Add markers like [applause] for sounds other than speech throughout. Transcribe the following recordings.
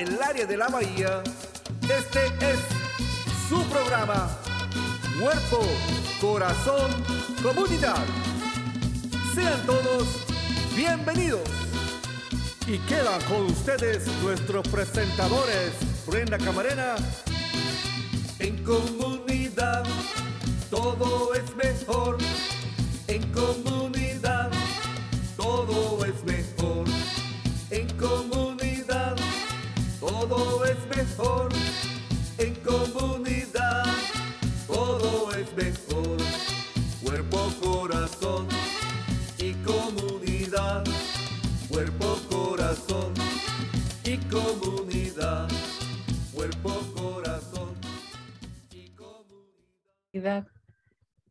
el área de la bahía, este es su programa. Cuerpo, corazón, comunidad. Sean todos bienvenidos. Y quedan con ustedes nuestros presentadores, Brenda Camarena. En comunidad todo es mejor.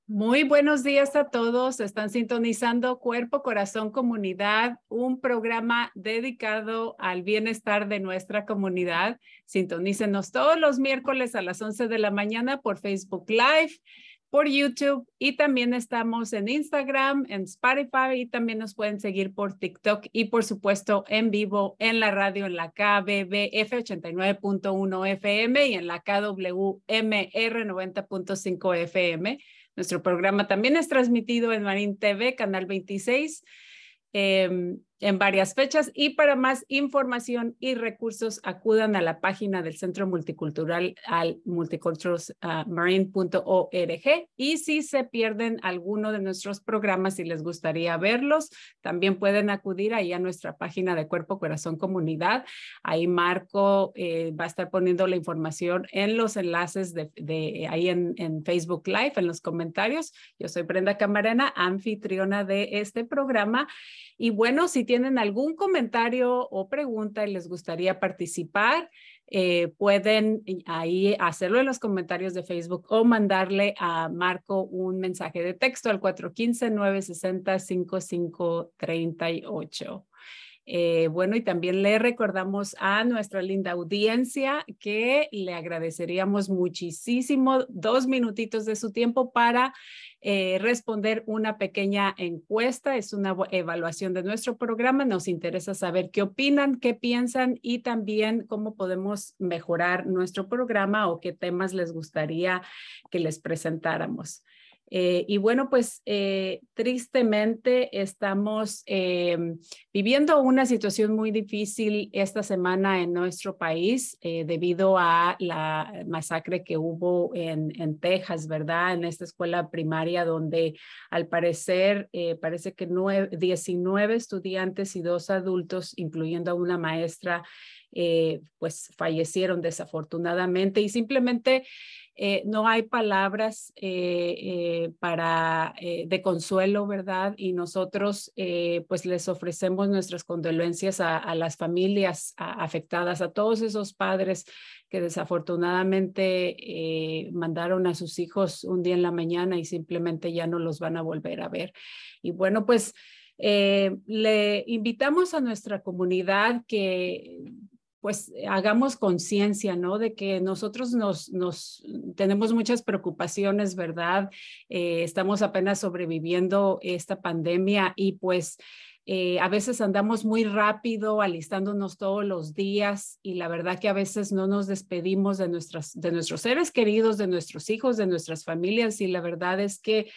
Muy buenos días a todos. Están sintonizando Cuerpo, Corazón, Comunidad, un programa dedicado al bienestar de nuestra comunidad. Sintonícenos todos los miércoles a las 11 de la mañana por Facebook Live, por YouTube y también estamos en Instagram, en Spotify y también nos pueden seguir por TikTok y por supuesto en vivo en la radio en la KBBF 89.1 FM y en la KWMR 90.5 FM. Nuestro programa también es transmitido en Marín TV, Canal 26, eh, en varias fechas. Y para más información y recursos, acudan a la página del Centro Multicultural al multiculturalmarine.org. Y si se pierden alguno de nuestros programas y les gustaría verlos, también pueden acudir ahí a nuestra página de Cuerpo, Corazón, Comunidad. Ahí Marco eh, va a estar poniendo la información en los enlaces de, ahí en, en Facebook Live, en los comentarios. Yo soy Brenda Camarena, anfitriona de este programa. Y bueno, si tienen algún comentario o pregunta y les gustaría participar, eh, pueden ahí hacerlo en los comentarios de Facebook o mandarle a Marco un mensaje de texto al 415-960-5538. Eh, bueno, y también le recordamos a nuestra linda audiencia que le agradeceríamos muchísimo dos minutitos de su tiempo para eh, responder una pequeña encuesta. Es una evaluación de nuestro programa. Nos interesa saber qué opinan, qué piensan y también cómo podemos mejorar nuestro programa o qué temas les gustaría que les presentáramos. Eh, y bueno, pues eh, tristemente estamos eh, viviendo una situación muy difícil esta semana en nuestro país eh, debido a la masacre que hubo en, en, Texas, ¿verdad? En esta escuela primaria donde al parecer parece que nueve, 19 estudiantes y dos adultos, incluyendo a una maestra, pues fallecieron desafortunadamente y simplemente eh, no hay palabras eh, eh, para, de consuelo, ¿verdad? Y nosotros pues les ofrecemos nuestras condolencias a, las familias afectadas, a todos esos padres que desafortunadamente mandaron a sus hijos un día en la mañana y simplemente ya no los van a volver a ver. Y bueno, pues le invitamos a nuestra comunidad que pues hagamos conciencia, ¿no? De que nosotros nos, nos tenemos muchas preocupaciones, ¿verdad? Eh, estamos apenas sobreviviendo esta pandemia y pues eh, a veces andamos muy rápido, alistándonos todos los días y la verdad que a veces no nos despedimos de, de nuestros seres queridos, de nuestros hijos, de nuestras familias y la verdad es que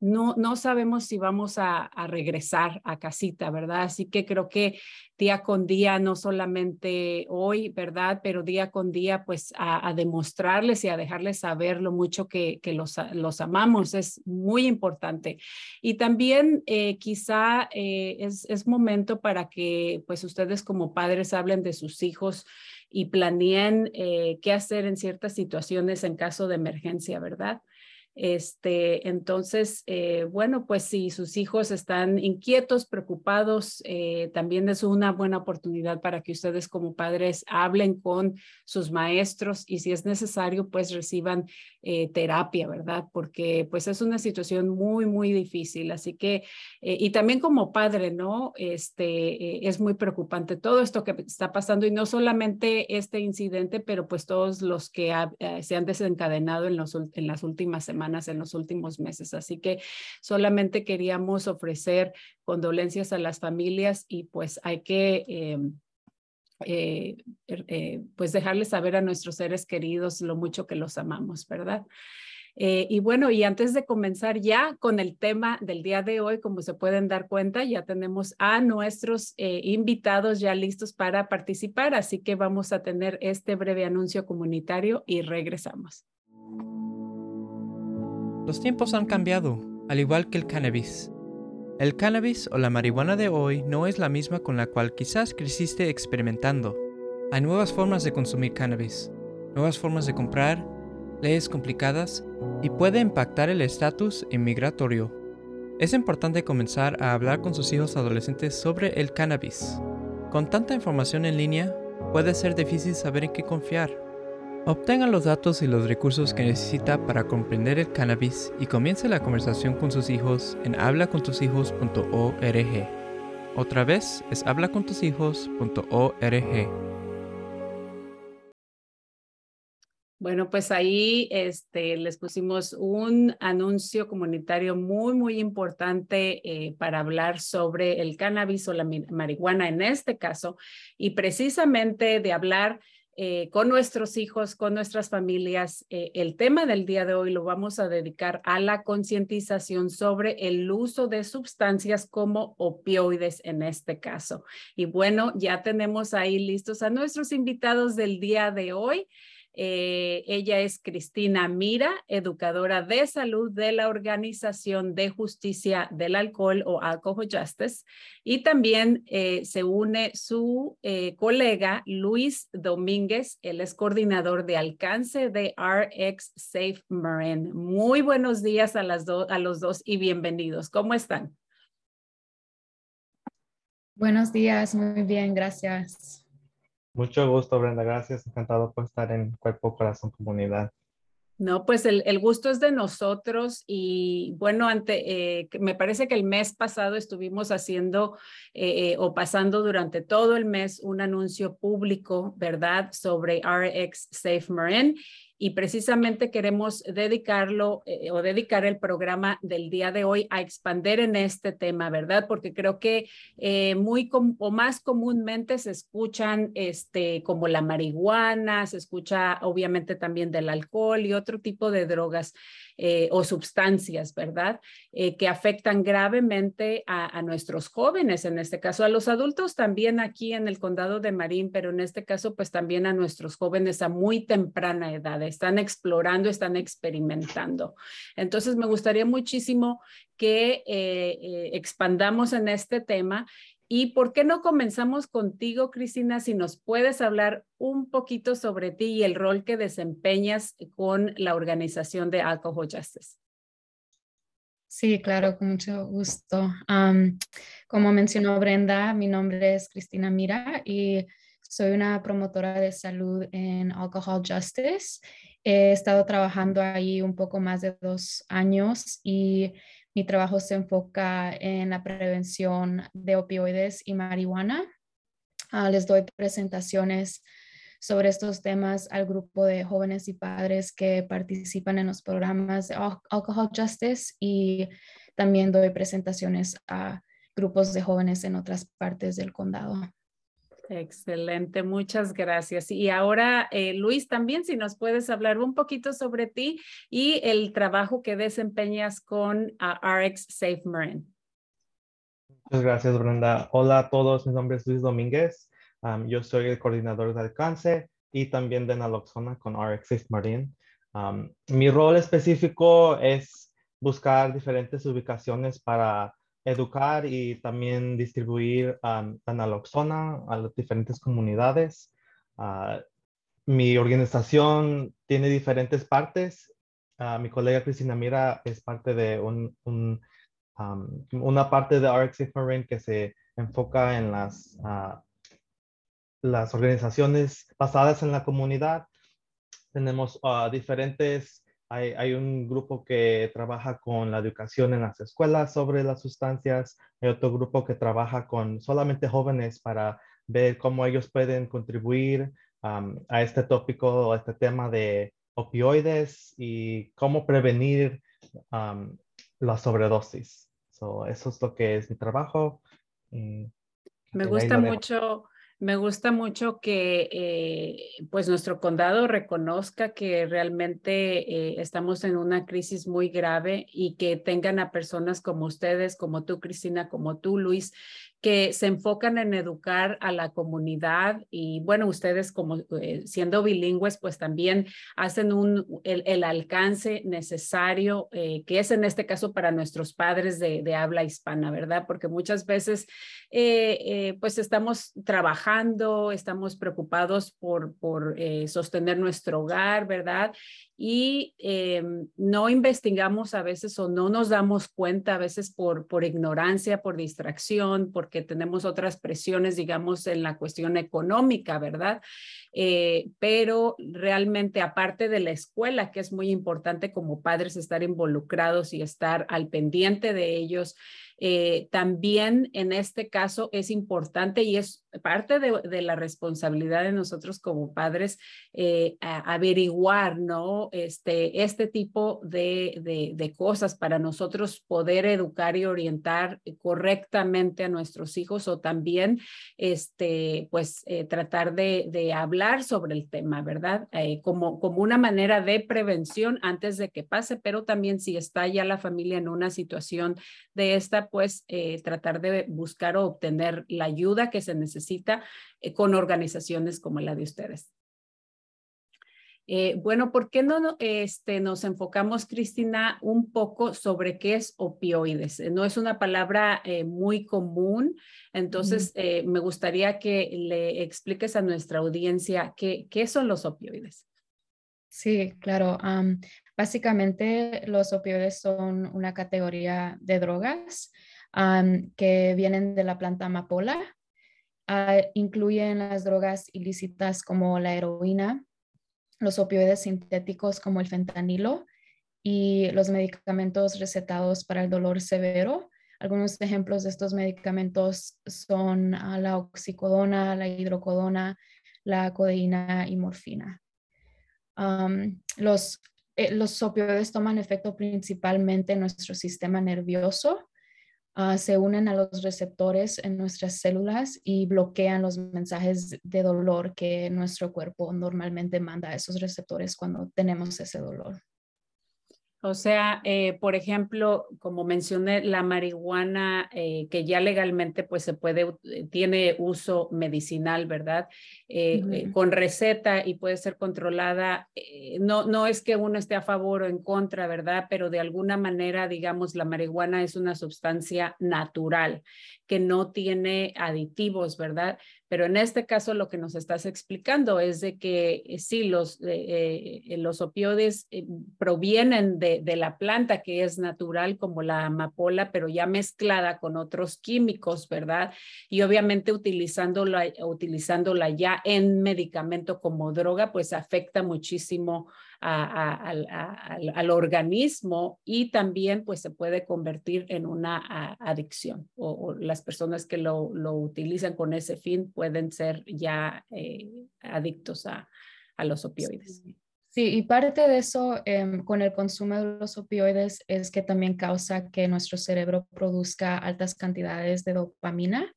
no, no sabemos si vamos a, regresar a casita, ¿verdad? Así que creo que día con día, no solamente hoy, ¿verdad? Pero día con día, pues a, demostrarles y a dejarles saber lo mucho que, los, los, amamos es muy importante. Y también eh, quizá eh, es, es momento para que pues ustedes como padres hablen de sus hijos y planeen eh, qué hacer en ciertas situaciones en caso de emergencia, ¿verdad? Este, entonces, eh, bueno, pues si sus hijos están inquietos, preocupados, eh, también es una buena oportunidad para que ustedes como padres hablen con sus maestros y si es necesario, pues reciban eh, terapia, ¿verdad? Porque pues es una situación muy, muy difícil. Así que, y también como padre, ¿no? Este, es muy preocupante todo esto que está pasando y no solamente este incidente, pero pues todos los que se han desencadenado en, los, en las últimas semanas en los últimos meses. Así que solamente queríamos ofrecer condolencias a las familias y pues hay que... Em, eh, er, eh, pues dejarles saber a nuestros seres queridos lo mucho que los amamos, ¿verdad? Eh, y bueno, y antes de comenzar ya con el tema del día de hoy, como se pueden dar cuenta, ya tenemos a nuestros invitados ya listos para participar, así que vamos a tener este breve anuncio comunitario y regresamos. Los tiempos han cambiado, al igual que el cannabis. El cannabis o la marihuana de hoy no es la misma con la cual quizás creciste experimentando. Hay nuevas formas de consumir cannabis, nuevas formas de comprar, leyes complicadas y puede impactar el estatus inmigratorio. Es importante comenzar a hablar con sus hijos adolescentes sobre el cannabis. Con tanta información en línea, puede ser difícil saber en qué confiar. Obtenga los datos y los recursos que necesita para comprender el cannabis y comience la conversación con sus hijos en hablacontushijos.org. Otra vez es hablacontushijos.org. Bueno, pues ahí este, les pusimos un anuncio comunitario muy, muy importante eh, para hablar sobre el cannabis o la marihuana en este caso, y precisamente de hablar eh, con nuestros hijos, con nuestras familias. Eh, el tema del día de hoy lo vamos a dedicar a la concientización sobre el uso de sustancias como opioides en este caso. Y bueno, ya tenemos ahí listos a nuestros invitados del día de hoy. Eh, ella es Cristina Mira, educadora de salud de la Organización de Justicia del Alcohol o Alcohol Justice. Y también eh, se une su eh, colega Luis Domínguez, él es coordinador de alcance de RX Safe Marin. Muy buenos días a, los dos y bienvenidos. ¿Cómo están? Buenos días, muy bien, gracias. Mucho gusto, Brenda. Gracias. Encantado por estar en Cuerpo, Corazón, Comunidad. No, pues el, el, gusto es de nosotros y bueno, ante, eh, me parece que el mes pasado estuvimos haciendo eh, o pasando durante todo el mes un anuncio público, ¿verdad?, sobre RX Safe Marin y precisamente queremos dedicarlo eh, o dedicar el programa del día de hoy a expander en este tema, ¿verdad? Porque creo que eh, muy o más comúnmente se escuchan este, como la marihuana, se escucha obviamente también del alcohol y otro tipo de drogas. Eh, o sustancias, ¿verdad? Eh, que afectan gravemente a, nuestros jóvenes, en este caso a los adultos también aquí en el condado de Marín, pero en este caso pues también a nuestros jóvenes a muy temprana edad. Están explorando, están experimentando. Entonces me gustaría muchísimo que eh, expandamos en este tema ¿Y por qué no comenzamos contigo, Cristina, si nos puedes hablar un poquito sobre ti y el rol que desempeñas con la organización de Alcohol Justice? Sí, claro, con mucho gusto. como mencionó Brenda, mi nombre es Cristina Mira y soy una promotora de salud en Alcohol Justice. He estado trabajando ahí un poco más de dos años y mi trabajo se enfoca en la prevención de opioides y marihuana. Ah, les doy presentaciones sobre estos temas al grupo de jóvenes y padres que participan en los programas de Alcohol Justice y también doy presentaciones a grupos de jóvenes en otras partes del condado. Excelente, muchas gracias. Y ahora, eh, Luis, también si nos puedes hablar un poquito sobre ti y el trabajo que desempeñas con uh, RX Safe Marine. Muchas gracias, Brenda. Hola a todos, mi nombre es Luis Domínguez. Yo soy el coordinador de alcance y también de naloxona con RX Safe Marine. Mi rol específico es buscar diferentes ubicaciones para educar y también distribuir um, la naloxona a las diferentes comunidades. Uh, mi organización tiene diferentes partes. Uh, mi colega Cristina Mira es parte de un, un, una parte de RX Marine que se enfoca en las, uh, las organizaciones basadas en la comunidad. Tenemos diferentes hay, un grupo que trabaja con la educación en las escuelas sobre las sustancias. Hay otro grupo que trabaja con solamente jóvenes para ver cómo ellos pueden contribuir a este tópico, a este tema de opioides y cómo prevenir la sobredosis. eso es lo que es mi trabajo. Me gusta mucho me gusta mucho que eh, pues nuestro condado reconozca que realmente eh, estamos en una crisis muy grave y que tengan a personas como ustedes, como tú, Cristina, como tú, Luis, que se enfocan en educar a la comunidad y bueno, ustedes como eh, siendo bilingües, pues también hacen un, el, alcance necesario, eh, que es en este caso para nuestros padres de, habla hispana, ¿verdad? Porque muchas veces eh, pues estamos trabajando, estamos preocupados por, por sostener nuestro hogar, ¿verdad? Y em, no investigamos a veces o no nos damos cuenta a veces por, por ignorancia, por distracción, porque tenemos otras presiones, digamos, en la cuestión económica, ¿verdad? Eh, pero realmente aparte de la escuela, que es muy importante como padres estar involucrados y estar al pendiente de ellos, eh, también en este caso es importante y es parte de, la responsabilidad de nosotros como padres eh, averiguar, ¿no? Este, este tipo de, de, cosas para nosotros poder educar y orientar correctamente a nuestros hijos o también, este, pues, eh, tratar de, hablar sobre el tema, ¿verdad? como, como una manera de prevención antes de que pase, pero también si está ya la familia en una situación de esta, pues eh, tratar de buscar o obtener la ayuda que se necesita eh, con organizaciones como la de ustedes. Eh, bueno, ¿por qué no este, nos enfocamos, Cristina, un poco sobre qué es opioides? No es una palabra muy común, entonces me gustaría que le expliques a nuestra audiencia qué, qué son los opioides. Sí, claro. Básicamente los opioides son una categoría de drogas que vienen de la planta amapola. Ah, incluyen las drogas ilícitas como la heroína, los opioides sintéticos como el fentanilo y los medicamentos recetados para el dolor severo. Algunos ejemplos de estos medicamentos son ah, la oxicodona, la hidrocodona, la codeína y morfina. los, eh, los opioides toman efecto principalmente en nuestro sistema nervioso Ah, se unen a los receptores en nuestras células y bloquean los mensajes de dolor que nuestro cuerpo normalmente manda a esos receptores cuando tenemos ese dolor. O sea, eh, por ejemplo, como mencioné, la marihuana eh, que ya legalmente pues se puede, eh, tiene uso medicinal, ¿verdad? con receta y puede ser controlada. no, no es que uno esté a favor o en contra, ¿verdad? Pero de alguna manera, digamos, la marihuana es una sustancia natural que no tiene aditivos, ¿verdad? Pero en este caso lo que nos estás explicando es de que eh, sí, los, eh, eh, los opioides provienen de, de, la planta que es natural como la amapola, pero ya mezclada con otros químicos, ¿verdad? Y obviamente utilizándola, utilizándola ya en medicamento como droga, pues afecta muchísimo al, organismo y también pues se puede convertir en una adicción o, las personas que lo, utilizan con ese fin pueden ser ya eh, adictos a, a, los opioides. Sí. y parte de eso em, con el consumo de los opioides es que también causa que nuestro cerebro produzca altas cantidades de dopamina,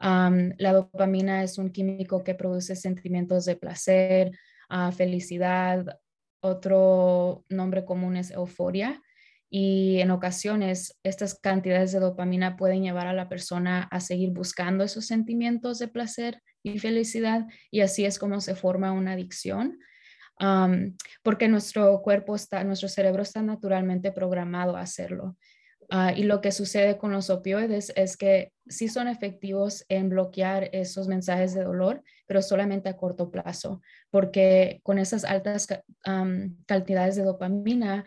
la dopamina es un químico que produce sentimientos de placer, ah, felicidad. Otro nombre común es euforia. Y en ocasiones estas cantidades de dopamina pueden llevar a la persona a seguir buscando esos sentimientos de placer y felicidad y así es como se forma una adicción. porque nuestro cuerpo está, nuestro cerebro está naturalmente programado a hacerlo. Ah, y lo que sucede con los opioides es que sí son efectivos en bloquear esos mensajes de dolor, pero solamente a corto plazo, porque con esas altas cantidades de dopamina,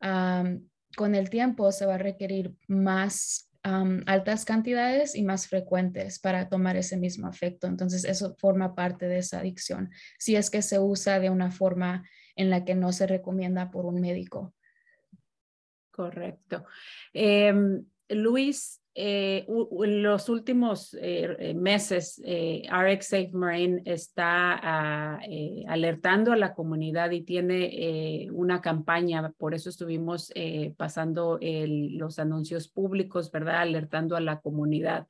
con el tiempo se va a requerir más altas cantidades y más frecuentes para tomar ese mismo efecto. Entonces, eso forma parte de esa adicción, si es que se usa de una forma en la que no se recomienda por un médico. Correcto. Em, Luis, eh, en los últimos eh, eh, meses, RX Safe Marine está ah, alertando a la comunidad y tiene una campaña, por eso estuvimos pasando los anuncios públicos, ¿verdad? Alertando a la comunidad.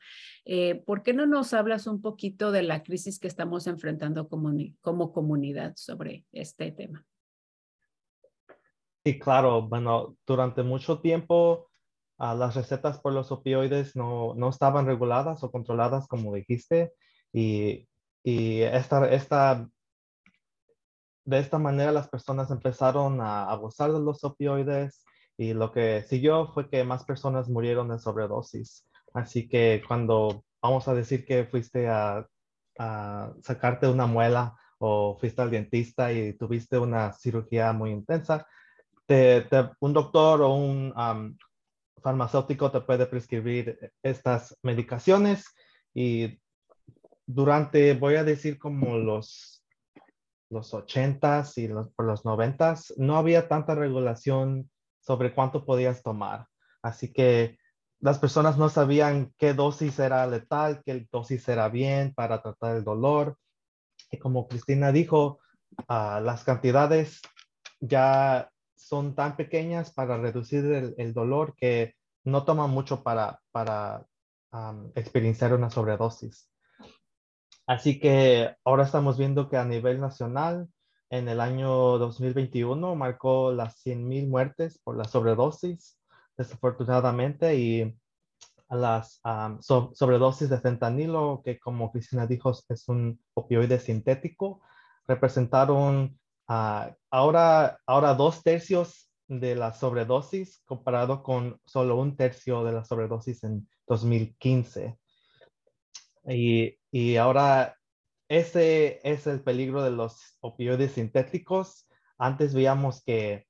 ¿Por qué no nos hablas un poquito de la crisis que estamos enfrentando como comunidad sobre este tema? Sí, claro. Bueno, durante mucho tiempo ah, las recetas por los opioides no, no, estaban reguladas o controladas, como dijiste, y, y esta, esta, de esta manera las personas empezaron a abusar de los opioides y lo que siguió fue que más personas murieron de sobredosis. Así que cuando vamos a decir que fuiste a, a sacarte una muela o fuiste al dentista y tuviste una cirugía muy intensa, un doctor o un farmacéutico te puede prescribir estas medicaciones y durante, voy a decir como los, los 80s y los, por los 90s, no había tanta regulación sobre cuánto podías tomar. Así que las personas no sabían qué dosis era letal, qué dosis era bien para tratar el dolor. Y como Cristina dijo, ah, las cantidades ya son tan pequeñas para reducir el, dolor que no toman mucho para, para experienciar una sobredosis. Así que ahora estamos viendo que a nivel nacional, en el año 2021, marcó las 100.000 muertes por la sobredosis, desafortunadamente, y las sobredosis de fentanilo, que como Cristina dijo, es un opioide sintético, representaron Ah, ahora, ahora dos tercios de la sobredosis comparado con solo un tercio de la sobredosis en 2015. Y, y ahora ese es el peligro de los opioides sintéticos. Antes veíamos que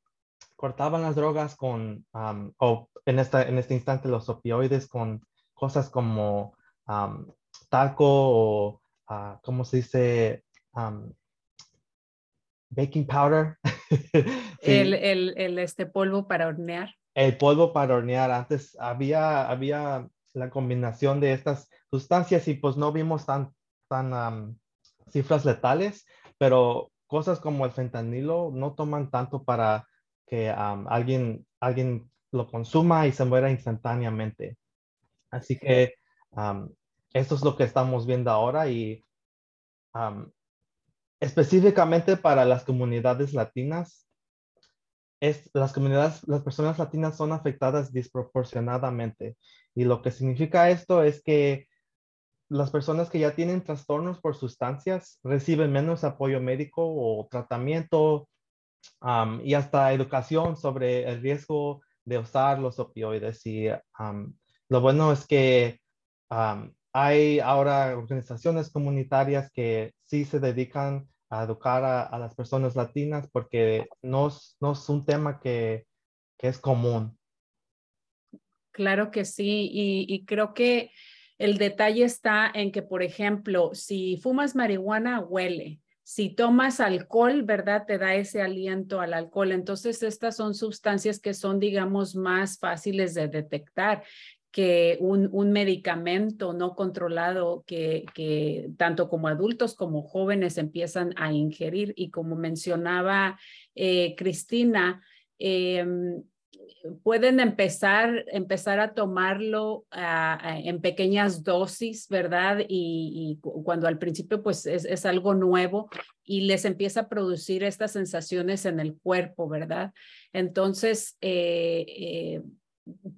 cortaban las drogas con, o en, esta, en este instante los opioides con cosas como talco o, uh, ¿cómo se dice? Baking powder. [laughs] el, el, el, este polvo para hornear. El polvo para hornear. Antes había, había la combinación de estas sustancias y pues no vimos tan, tan cifras letales, pero cosas como el fentanilo no toman tanto para que alguien, alguien lo consuma y se muera instantáneamente. Así que esto es lo que estamos viendo ahora y específicamente para las comunidades latinas, es, las comunidades, las personas latinas son afectadas desproporcionadamente. Y lo que significa esto es que las personas que ya tienen trastornos por sustancias reciben menos apoyo médico o tratamiento y hasta educación sobre el riesgo de usar los opioides. Y lo bueno es que hay ahora organizaciones comunitarias que sí se dedican a educar a, las personas latinas porque no, no es un tema que, que, es común. Claro que sí, y creo que el detalle está en que, por ejemplo, si fumas marihuana, huele. Si tomas alcohol, ¿verdad? Te da ese aliento al alcohol. Entonces, estas son sustancias que son, digamos, más fáciles de detectar que un, un medicamento no controlado que, que, tanto como adultos como jóvenes empiezan a ingerir. Y como mencionaba eh, Cristina, em, pueden empezar, empezar a tomarlo ah, ah, en pequeñas dosis, ¿verdad? Y, cuando al principio pues es, algo nuevo y les empieza a producir estas sensaciones en el cuerpo, ¿verdad? Entonces, eh, eh,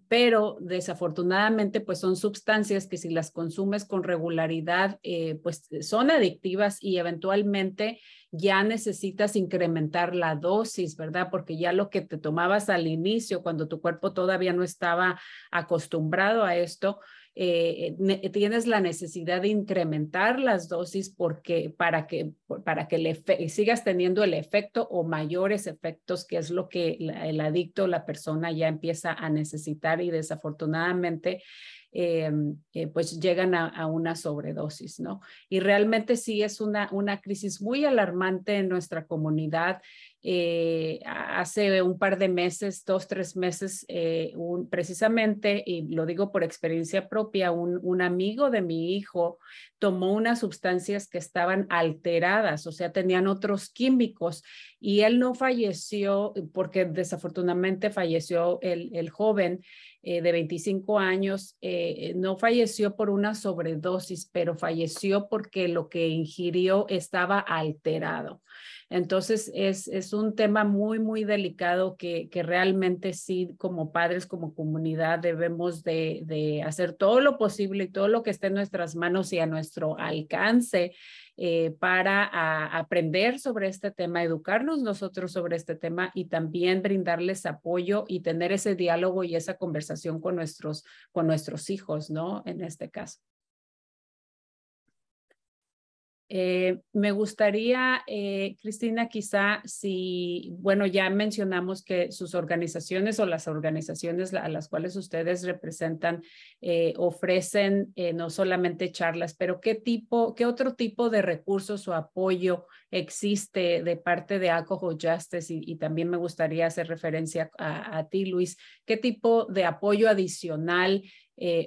pero desafortunadamente pues son sustancias que si las consumes con regularidad eh, pues son adictivas y eventualmente ya necesitas incrementar la dosis, ¿verdad? Porque ya lo que te tomabas al inicio cuando tu cuerpo todavía no estaba acostumbrado a esto, eh, tienes la necesidad de incrementar las dosis porque para que, para que le sigas teniendo el efecto o mayores efectos, que es lo que el adicto, la persona ya empieza a necesitar y desafortunadamente eh, eh, pues llegan a, una sobredosis, ¿no? Y realmente sí es una, una crisis muy alarmante en nuestra comunidad. Eh, hace un par de meses, dos, tres meses, un, precisamente, y lo digo por experiencia propia, un, un, amigo de mi hijo tomó unas sustancias que estaban alteradas, o sea, tenían otros químicos, y él no falleció porque desafortunadamente falleció el, el joven eh, de 25 años, eh, no falleció por una sobredosis, pero falleció porque lo que ingirió estaba alterado. Entonces, es, es un tema muy, muy delicado que, que, realmente sí, como padres, como comunidad, debemos de, de hacer todo lo posible y todo lo que esté en nuestras manos y a nuestro alcance eh, para aprender sobre este tema, educarnos nosotros sobre este tema y también brindarles apoyo y tener ese diálogo y esa conversación con nuestros, con nuestros hijos, ¿no? En este caso. Eh, me gustaría, eh, Cristina, quizá si, bueno, ya mencionamos que sus organizaciones o las organizaciones a las cuales ustedes representan eh, ofrecen no solamente charlas, pero qué tipo, qué otro tipo de recursos o apoyo existe de parte de Alcohol Justice y, también me gustaría hacer referencia a, ti, Luis, qué tipo de apoyo adicional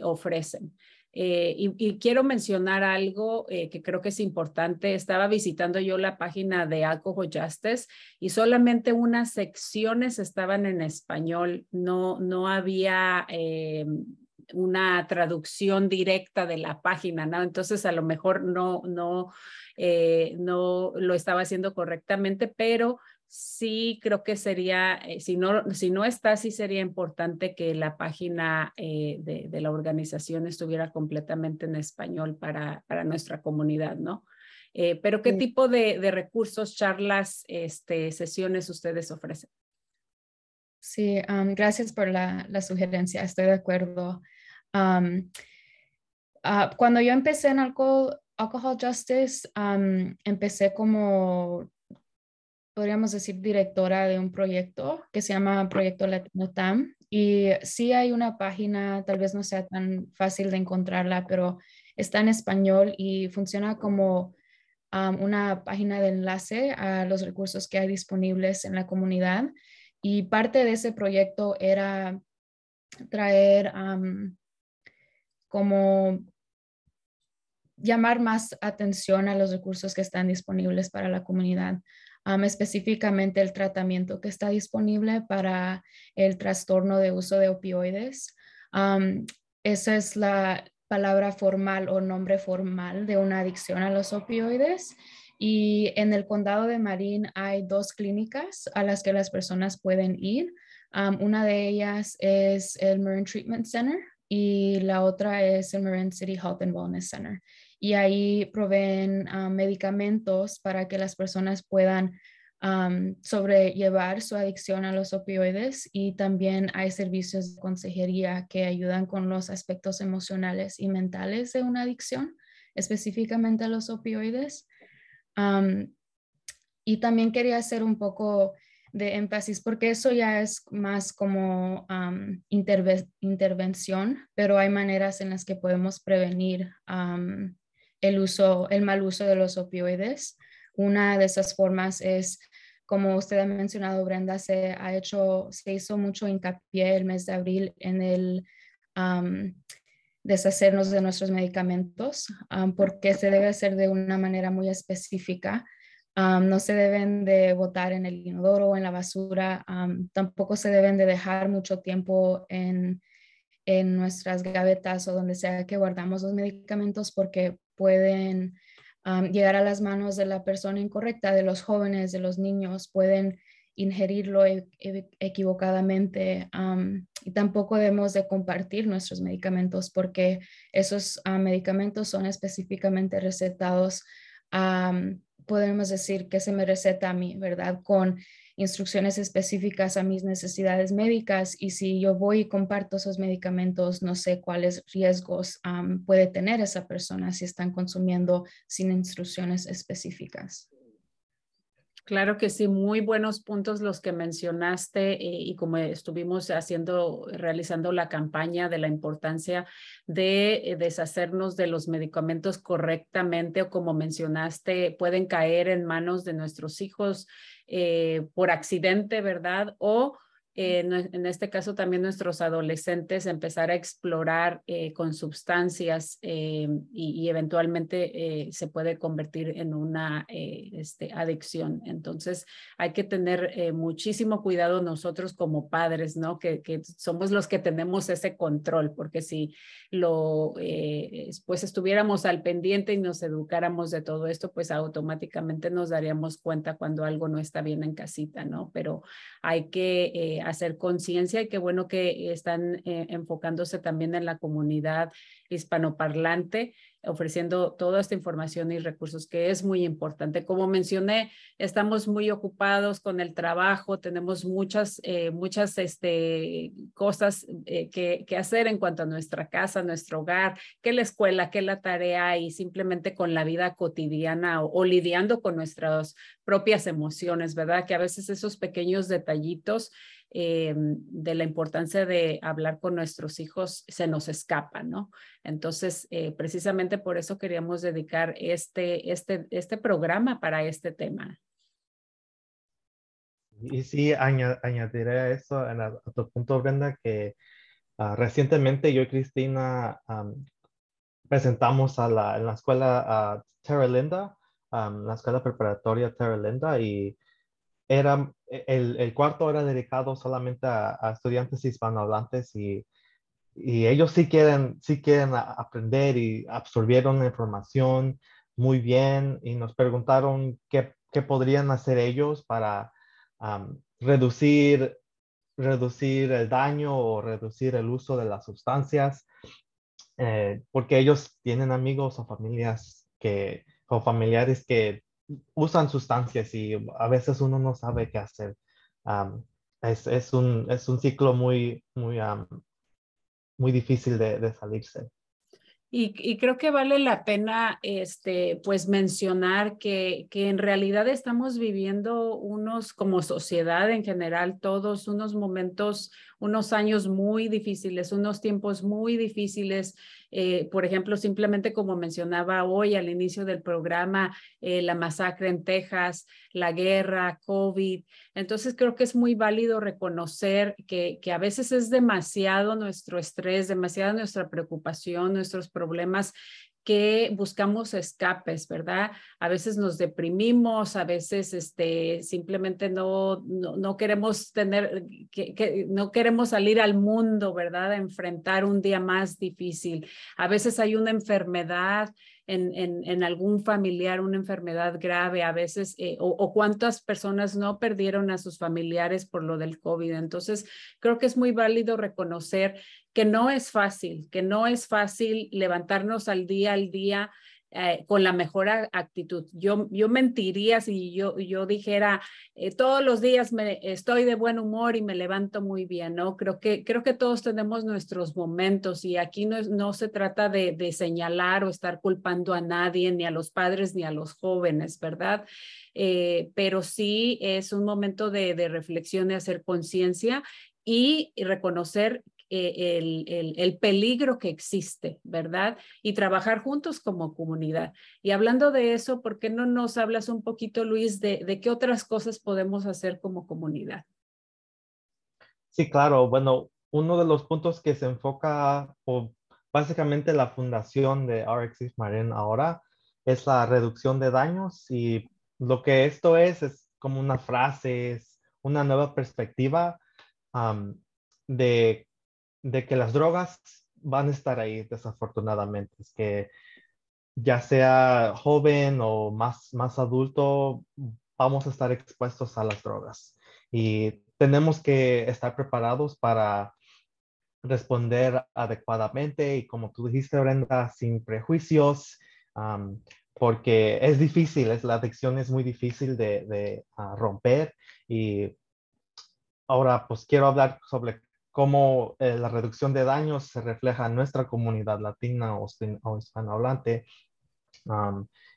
ofrecen. Eh, y, quiero mencionar algo eh, que creo que es importante. Estaba visitando yo la página de Alcohol Justice y solamente unas secciones estaban en español. No, no había eh, una traducción directa de la página, ¿no? Entonces a lo mejor no, no, no lo estaba haciendo correctamente, pero sí creo que sería, eh, si, no, si no está, sí sería importante que la página eh, de, la organización estuviera completamente en español para, para nuestra comunidad, ¿no? Eh, pero ¿qué tipo de, recursos, charlas, este, sesiones ustedes ofrecen? Sí, gracias por la, sugerencia, estoy de acuerdo. Ah, cuando yo empecé en Alcohol, Alcohol Justice, empecé como podríamos decir, directora de un proyecto que se llama Proyecto Latino TAM. Y sí hay una página, tal vez no sea tan fácil de encontrarla, pero está en español y funciona como una página de enlace a los recursos que hay disponibles en la comunidad. Y parte de ese proyecto era traer como llamar más atención a los recursos que están disponibles para la comunidad específicamente el tratamiento que está disponible para el trastorno de uso de opioides. esa es la palabra formal o nombre formal de una adicción a los opioides. Y en el condado de Marin hay dos clínicas a las que las personas pueden ir. una de ellas es el Marin Treatment Center y la otra es el Marin City Health and Wellness Center y ahí proveen ah, medicamentos para que las personas puedan sobrellevar su adicción a los opioides y también hay servicios de consejería que ayudan con los aspectos emocionales y mentales de una adicción, específicamente a los opioides. y también quería hacer un poco de énfasis porque eso ya es más como intervención, pero hay maneras en las que podemos prevenir el, uso, el mal uso de los opioides. Una de esas formas es, como usted ha mencionado, Brenda, se ha hecho, se hizo mucho hincapié el mes de abril en el deshacernos de nuestros medicamentos, porque se debe hacer de una manera muy específica no se deben de botar en el inodoro o en la basura. tampoco se deben de dejar mucho tiempo en, en nuestras gavetas o donde sea que guardamos los medicamentos porque pueden llegar a las manos de la persona incorrecta, de los jóvenes, de los niños, pueden ingerirlo e, e, equivocadamente y tampoco debemos de compartir nuestros medicamentos porque esos medicamentos son específicamente recetados podemos decir que se me receta a mí, ¿verdad? Con instrucciones específicas a mis necesidades médicas y si yo voy y comparto esos medicamentos, no sé cuáles riesgos puede tener esa persona si están consumiendo sin instrucciones específicas. Claro que sí, muy buenos puntos los que mencionaste eh, y como estuvimos haciendo, realizando la campaña de la importancia de eh, deshacernos de los medicamentos correctamente o como mencionaste, pueden caer en manos de nuestros hijos eh, por accidente, ¿verdad? O eh, en este caso también nuestros adolescentes empezar a explorar eh, con sustancias eh, y, eventualmente se puede convertir en una este, adicción. Entonces hay que tener muchísimo cuidado nosotros como padres, ¿no? Que, que, somos los que tenemos ese control, porque si lo, pues estuviéramos al pendiente y nos educáramos de todo esto, pues automáticamente nos daríamos cuenta cuando algo no está bien en casita, ¿no? Pero hay que hacer conciencia y qué bueno que están eh, enfocándose también en la comunidad hispanoparlante, ofreciendo toda esta información y recursos que es muy importante. Como mencioné, estamos muy ocupados con el trabajo, tenemos muchas, eh, muchas este, cosas eh, que, que, hacer en cuanto a nuestra casa, nuestro hogar, que la escuela, que la tarea y simplemente con la vida cotidiana o, o lidiando con nuestras propias emociones, ¿verdad? Que a veces esos pequeños detallitos eh, de la importancia de hablar con nuestros hijos se nos escapa, ¿no? Entonces, eh, precisamente por eso queríamos dedicar este, este, este programa para este tema. Y sí, añadiré a eso, a, tu punto, Brenda, que ah, recientemente yo y Cristina presentamos a la, en la escuela a Terra Linda, la escuela preparatoria Terra Linda, y era, e, el, cuarto era dedicado solamente a, estudiantes hispanohablantes y, ellos sí quieren, sí quieren aprender y absorbieron la información muy bien y nos preguntaron qué, qué podrían hacer ellos para reducir, reducir el daño o reducir el uso de las sustancias, eh, porque ellos tienen amigos o familias que, o familiares que usan sustancias y a veces uno no sabe qué hacer. es, es, un, es, un, ciclo muy, muy, muy difícil de, de salirse. Y, y, creo que vale la pena este, pues mencionar que, que en realidad estamos viviendo unos, como sociedad en general, todos unos momentos, unos años muy difíciles, unos tiempos muy difíciles eh, por ejemplo, simplemente como mencionaba hoy al inicio del programa, eh, la masacre en Texas, la guerra, COVID. Entonces creo que es muy válido reconocer que, que a veces es demasiado nuestro estrés, demasiada nuestra preocupación, nuestros problemas que buscamos escapes, ¿verdad? A veces nos deprimimos, a veces este, simplemente no, no, queremos tener, que, no queremos salir al mundo, ¿verdad? A enfrentar un día más difícil. A veces hay una enfermedad en, algún familiar, una enfermedad grave, a veces, eh, o, o, cuántas personas no perdieron a sus familiares por lo del COVID. Entonces, creo que es muy válido reconocer que no es fácil, que no es fácil levantarnos al día al día eh, con la mejor actitud. Yo, yo mentiría si yo, yo dijera eh, todos los días me, estoy de buen humor y me levanto muy bien, ¿no? Creo que, creo que todos tenemos nuestros momentos y aquí no, no se trata de, de señalar o estar culpando a nadie, ni a los padres ni a los jóvenes, ¿verdad? Eh, pero sí es un momento de, de reflexión, de hacer conciencia y reconocer eh, el, el, peligro que existe, ¿verdad? Y trabajar juntos como comunidad. Y hablando de eso, ¿por qué no nos hablas un poquito, Luis, de, de qué otras cosas podemos hacer como comunidad? Sí, claro. Bueno, uno de los puntos que se enfoca, o básicamente la fundación de RX Marin ahora, es la reducción de daños y lo que esto es es como una frase, es una nueva perspectiva de, de que las drogas van a estar ahí desafortunadamente. Es que ya sea joven o más, más adulto, vamos a estar expuestos a las drogas. Y tenemos que estar preparados para responder adecuadamente y como tú dijiste, Brenda, sin prejuicios, porque es difícil, es, la adicción es muy difícil de, ah, romper y ahora pues quiero hablar sobre cómo eh, la reducción de daños se refleja en nuestra comunidad latina o, hispanohablante.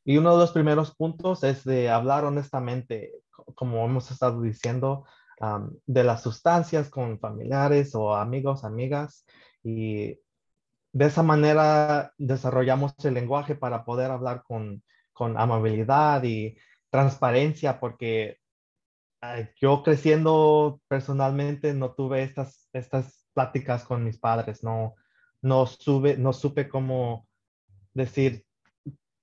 y uno de los primeros puntos es de hablar honestamente, como hemos estado diciendo, de las sustancias con familiares o amigos, amigas. Y de esa manera desarrollamos el lenguaje para poder hablar con, con amabilidad y transparencia, porque yo creciendo personalmente no tuve estas, estas pláticas con mis padres, no, no, sube, no supe cómo decir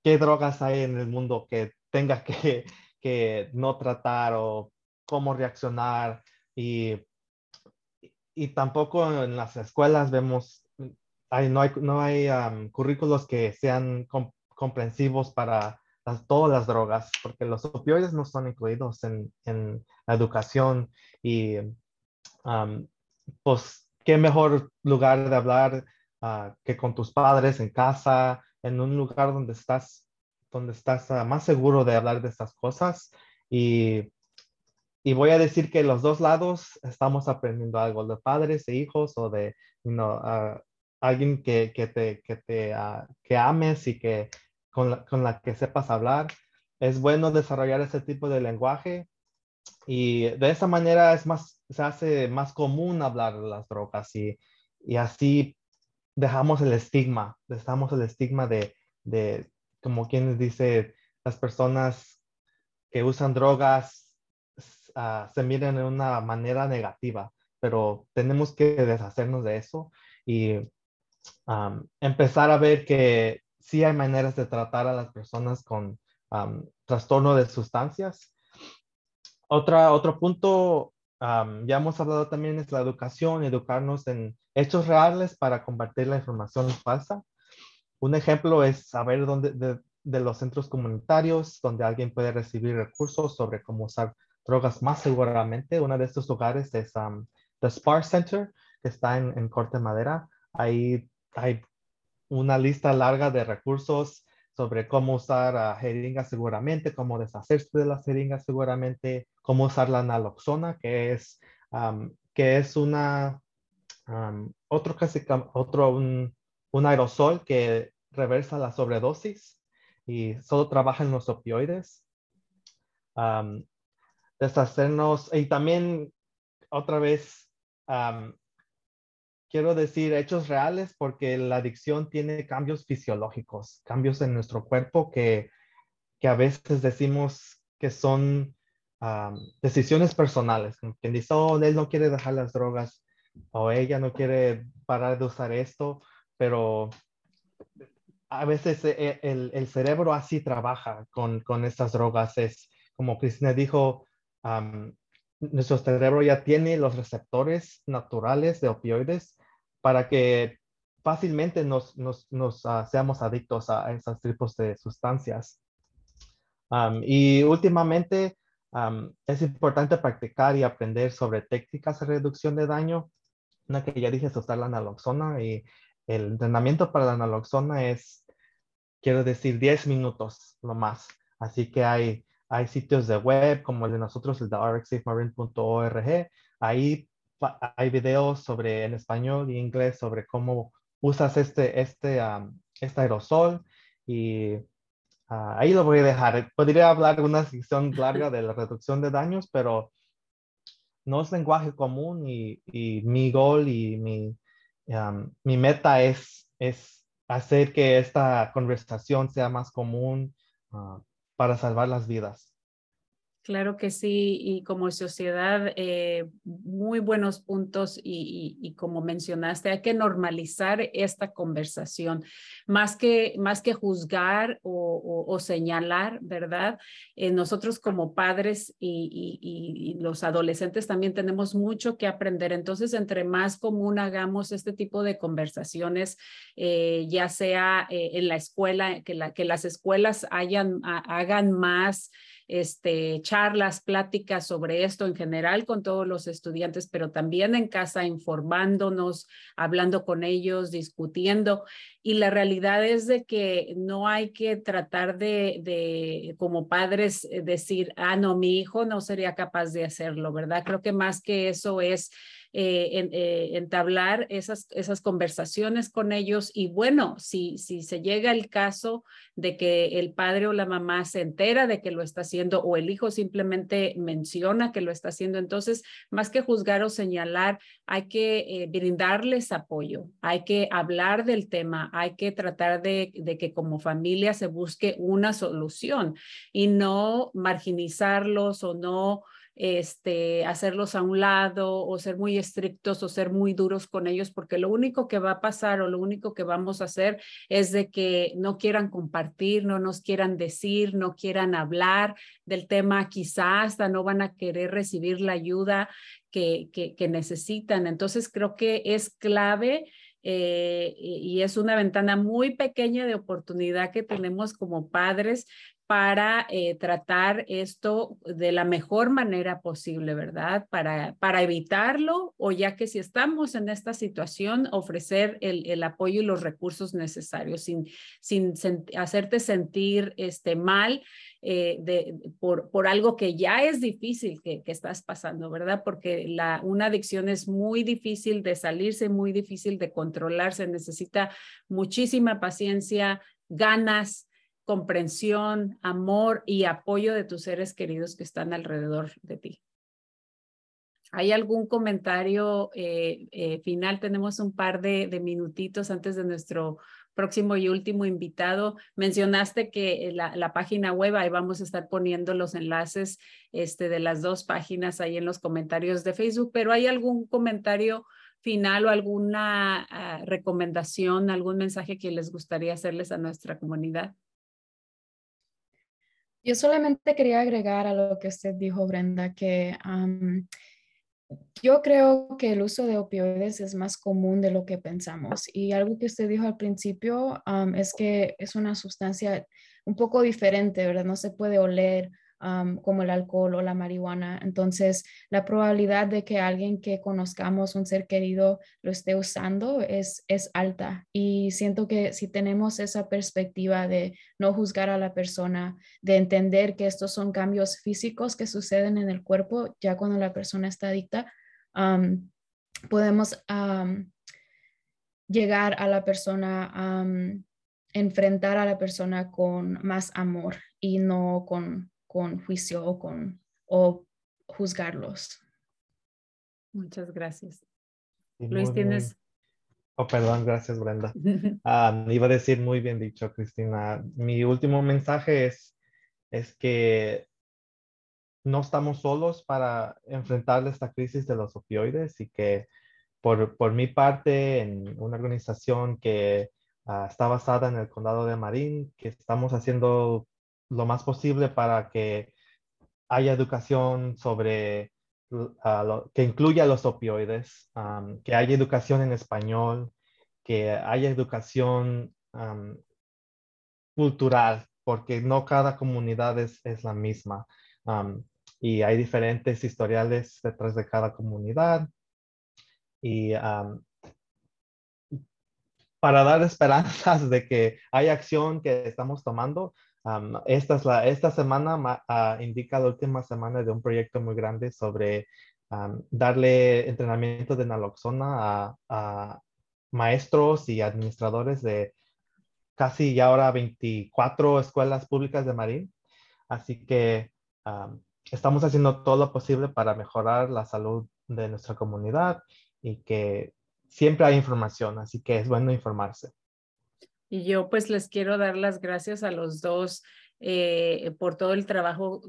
qué drogas hay en el mundo que tenga que, [laughs] que no tratar o cómo reaccionar y, y tampoco en las escuelas vemos, hay, no hay, no hay currículos que sean comprensivos para todas las drogas, porque los opioides no son incluidos en, en la educación y pues qué mejor lugar de hablar ah, que con tus padres en casa, en un lugar donde estás, donde estás ah, más seguro de hablar de estas cosas. Y y voy a decir que los dos lados estamos aprendiendo algo, de padres e hijos o de alguien que, que, te, que, te que ames y que con la, con la, que sepas hablar. Es bueno desarrollar ese tipo de lenguaje y de esa manera es más, se hace más común hablar de las drogas y, y así dejamos el estigma, dejamos el estigma de, de como quien dice, las personas que usan drogas Ah, se miren de una manera negativa, pero tenemos que deshacernos de eso y empezar a ver que sí hay maneras de tratar a las personas con trastorno de sustancias. Otra, otro punto, ya hemos hablado también, es la educación, educarnos en hechos reales para combatir la información falsa. Un ejemplo es saber dónde, de, los centros comunitarios donde alguien puede recibir recursos sobre cómo usar drogas más seguramente. Uno de estos lugares es um, The Spar Center, que está en, en Corte Madera. Ahí hay una lista larga de recursos sobre cómo usar uh, jeringas seguramente, cómo deshacerse de las jeringas seguramente, cómo usar la naloxona, que es, um, que es una, um, otro, casi, otro un, un, aerosol que reversa la sobredosis y solo trabaja en los opioides. Um, deshacernos y también otra vez quiero decir hechos reales porque la adicción tiene cambios fisiológicos, cambios en nuestro cuerpo que, que a veces decimos que son decisiones personales. Quien dice, oh, él no quiere dejar las drogas o ella no quiere parar de usar esto, pero a veces eh, el, el cerebro así trabaja con, con estas drogas. Es como Cristina dijo, nuestro cerebro ya tiene los receptores naturales de opioides para que fácilmente nos, ah, seamos adictos a esos tipos de sustancias. y últimamente es importante practicar y aprender sobre técnicas de reducción de daño. Una que ya dije es usar la naloxona y el entrenamiento para la naloxona es, quiero decir, 10 minutos lo más. Así que hay hay sitios de web como el de nosotros, el de rxsafemarine.org. Ahí hay videos sobre en español y inglés sobre cómo usas este, este, este aerosol y ah, ahí lo voy a dejar. Podría hablar una sección larga de la reducción de daños, pero no es lenguaje común y, y mi gol y mi, mi meta es, es hacer que esta conversación sea más común uh, para salvar las vidas. Claro que sí, y como sociedad, eh, muy buenos puntos y, como mencionaste, hay que normalizar esta conversación, más que, más que juzgar o, señalar, ¿verdad? Eh, nosotros como padres y, los adolescentes también tenemos mucho que aprender, entonces entre más común hagamos este tipo de conversaciones, eh, ya sea en la escuela, que, la, que las escuelas hagan más este, charlas, pláticas sobre esto en general con todos los estudiantes, pero también en casa informándonos, hablando con ellos, discutiendo. Y la realidad es de que no hay que tratar de, de como padres, eh, decir, ah, no, mi hijo no sería capaz de hacerlo, ¿verdad? Creo que más que eso es eh, eh, entablar esas, esas conversaciones con ellos. Y bueno, si, si se llega el caso de que el padre o la mamá se entera de que lo está haciendo o el hijo simplemente menciona que lo está haciendo, entonces más que juzgar o señalar, hay que eh, brindarles apoyo, hay que hablar del tema, hay que tratar de, de que como familia se busque una solución y no marginizarlos o no este, hacerlos a un lado o ser muy estrictos o ser muy duros con ellos, porque lo único que va a pasar o lo único que vamos a hacer es de que no quieran compartir, no nos quieran decir, no quieran hablar del tema, quizás hasta no van a querer recibir la ayuda que, necesitan. Entonces creo que es clave eh, y es una ventana muy pequeña de oportunidad que tenemos como padres para eh, tratar esto de la mejor manera posible, ¿verdad? Para, para evitarlo o ya que si estamos en esta situación, ofrecer el, el apoyo y los recursos necesarios sin, sin hacerte sentir este, mal eh, de, por, por algo que ya es difícil que, que estás pasando, ¿verdad? Porque la, una adicción es muy difícil de salirse, muy difícil de controlarse, necesita muchísima paciencia, ganas, comprensión, amor y apoyo de tus seres queridos que están alrededor de ti. ¿Hay algún comentario eh, eh, final? Tenemos un par de, minutitos antes de nuestro próximo y último invitado. Mencionaste que la, la, página web, ahí vamos a estar poniendo los enlaces este, de las dos páginas ahí en los comentarios de Facebook, pero ¿hay algún comentario final o alguna ah, recomendación, algún mensaje que les gustaría hacerles a nuestra comunidad? Yo solamente quería agregar a lo que usted dijo, Brenda, que yo creo que el uso de opioides es más común de lo que pensamos. Y algo que usted dijo al principio es que es una sustancia un poco diferente, ¿verdad? No se puede oler como el alcohol o la marihuana. Entonces, la probabilidad de que alguien que conozcamos, un ser querido, lo esté usando es, es alta. Y siento que si tenemos esa perspectiva de no juzgar a la persona, de entender que estos son cambios físicos que suceden en el cuerpo ya cuando la persona está adicta, podemos llegar a la persona, enfrentar a la persona con más amor y no con con juicio o con o juzgarlos. Muchas gracias. Luis, tienes... Oh, perdón, gracias Brenda. [laughs] Ah, iba a decir muy bien dicho, Cristina. Mi último mensaje es, es que no estamos solos para enfrentar esta crisis de los opioides y que por, por mi parte, en una organización que ah, está basada en el condado de Marín, que estamos haciendo lo más posible para que haya educación sobre que incluya los opioides, que haya educación en español, que haya educación cultural, porque no cada comunidad es, la misma. y hay diferentes historiales detrás de cada comunidad. Y para dar [laughs] esperanzas de que hay acción que estamos tomando, esta, esta semana ah, indica la última semana de un proyecto muy grande sobre darle entrenamiento de naloxona a, maestros y administradores de casi ya ahora 24 escuelas públicas de Marín. Así que estamos haciendo todo lo posible para mejorar la salud de nuestra comunidad y que siempre hay información, así que es bueno informarse. Y yo pues les quiero dar las gracias a los dos eh, por todo el trabajo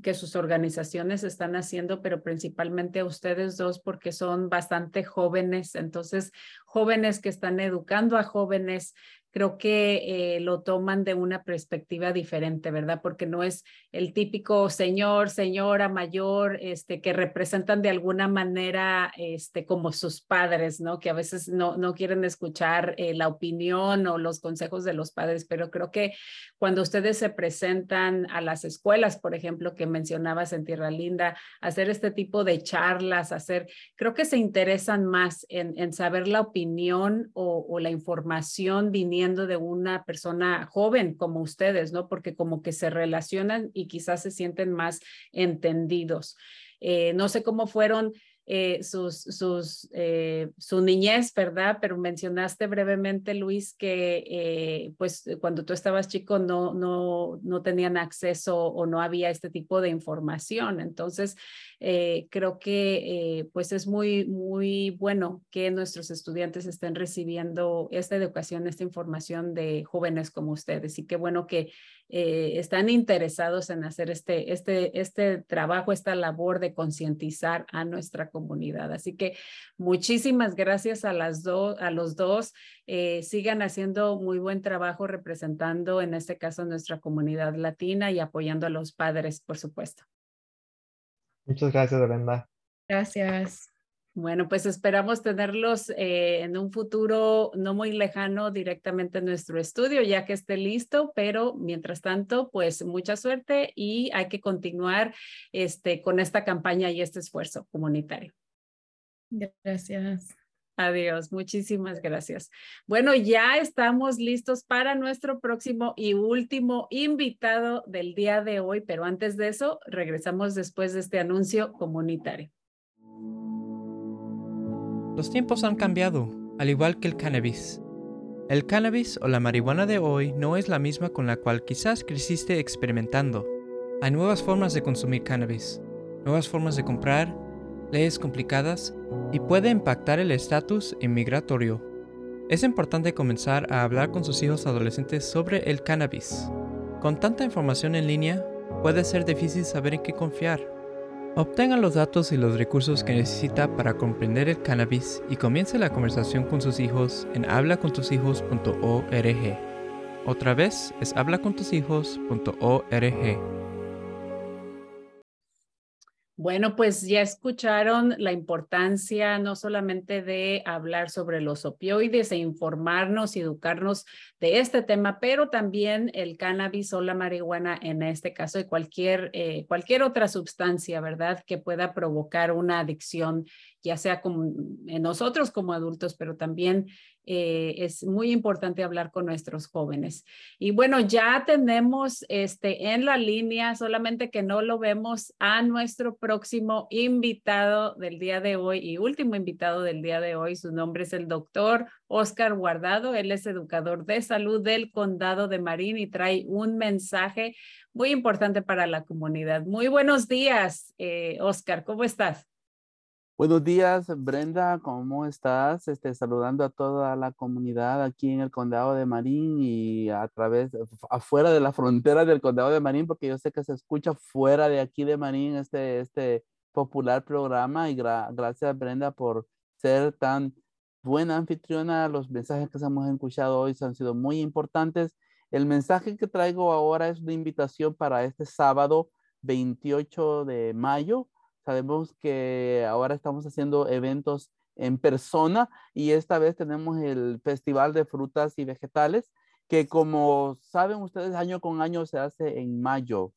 que sus organizaciones están haciendo, pero principalmente a ustedes dos porque son bastante jóvenes, entonces jóvenes que están educando a jóvenes creo que eh, lo toman de una perspectiva diferente, ¿verdad? Porque no es el típico señor, señora mayor, este, que representan de alguna manera este, como sus padres, ¿no? Que a veces no, no quieren escuchar eh, la opinión o los consejos de los padres, pero creo que cuando ustedes se presentan a las escuelas, por ejemplo, que mencionabas en Tierra Linda, hacer este tipo de charlas, hacer, creo que se interesan más en, en saber la opinión o, o la información viniendo de una persona joven como ustedes, ¿no? Porque como que se relacionan y quizás se sienten más entendidos. Eh, no sé cómo fueron eh, sus, sus, eh, su niñez, ¿verdad? Pero mencionaste brevemente, Luis, que eh, pues cuando tú estabas chico no, no, no tenían acceso o no había este tipo de información. Entonces, creo que pues es muy, muy bueno que nuestros estudiantes estén recibiendo esta educación, esta información de jóvenes como ustedes. Y qué bueno que están interesados en hacer este, este, este trabajo, esta labor de concientizar a nuestra comunidad. Así que muchísimas gracias a, las dos a los dos. Eh, sigan haciendo muy buen trabajo representando, en este caso, nuestra comunidad latina y apoyando a los padres, por supuesto. Muchas gracias, Brenda. Gracias. Bueno, pues esperamos tenerlos eh, en un futuro no muy lejano directamente en nuestro estudio, ya que esté listo, pero mientras tanto, pues mucha suerte y hay que continuar este, con esta campaña y este esfuerzo comunitario. Gracias. Adiós, muchísimas gracias. Bueno, ya estamos listos para nuestro próximo y último invitado del día de hoy, pero antes de eso, regresamos después de este anuncio comunitario. Los tiempos han cambiado, al igual que el cannabis. El cannabis o la marihuana de hoy no es la misma con la cual quizás creciste experimentando. Hay nuevas formas de consumir cannabis, nuevas formas de comprar, leyes complicadas y puede impactar el estatus inmigratorio. Es importante comenzar a hablar con sus hijos adolescentes sobre el cannabis. Con tanta información en línea, puede ser difícil saber en qué confiar. Obtenga los datos y los recursos que necesita para comprender el cannabis y comience la conversación con sus hijos en hablacontushijos.org. Otra vez es hablacontushijos.org. Bueno, pues ya escucharon la importancia no solamente de hablar sobre los opioides e informarnos y educarnos de este tema, pero también el cannabis o la marihuana en este caso y cualquier, eh, cualquier otra sustancia, ¿verdad? Que pueda provocar una adicción, ya sea como en nosotros como adultos, pero también eh, es muy importante hablar con nuestros jóvenes. Y bueno, ya tenemos este en la línea, solamente que no lo vemos a nuestro próximo invitado del día de hoy y último invitado del día de hoy. Su nombre es el doctor Oscar Guardado. Él es educador de salud del condado de Marín y trae un mensaje muy importante para la comunidad. Muy buenos días, eh, Oscar. ¿Cómo estás? Buenos días, Brenda, ¿cómo estás? Este, saludando a toda la comunidad aquí en el condado de Marín y a través, afuera de la frontera del condado de Marín, porque yo sé que se escucha fuera de aquí de Marín este, este popular programa y gracias, Brenda, por ser tan buena anfitriona. Los mensajes que hemos escuchado hoy han sido muy importantes. El mensaje que traigo ahora es una invitación para este sábado 28 de mayo Sabemos que ahora estamos haciendo eventos en persona y esta vez tenemos el Festival de Frutas y Vegetales, que como saben ustedes, año con año se hace en mayo.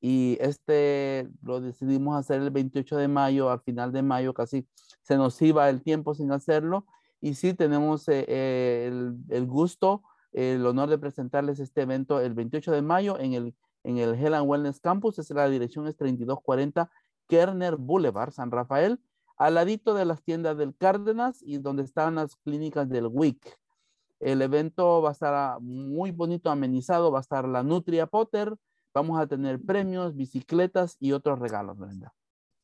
Y este lo decidimos hacer el 28 de mayo, al final de mayo casi se nos iba el tiempo sin hacerlo. Y sí, tenemos eh, eh, el, el, gusto, el honor de presentarles este evento el 28 de mayo en el, en el Hell Wellness Campus. Es la dirección es 3240 Kerner Boulevard, San Rafael, al ladito de las tiendas del Cárdenas y donde están las clínicas del WIC. El evento va a estar ah, muy bonito, amenizado, va a estar la Nutria Potter, vamos a tener premios, bicicletas y otros regalos, Brenda.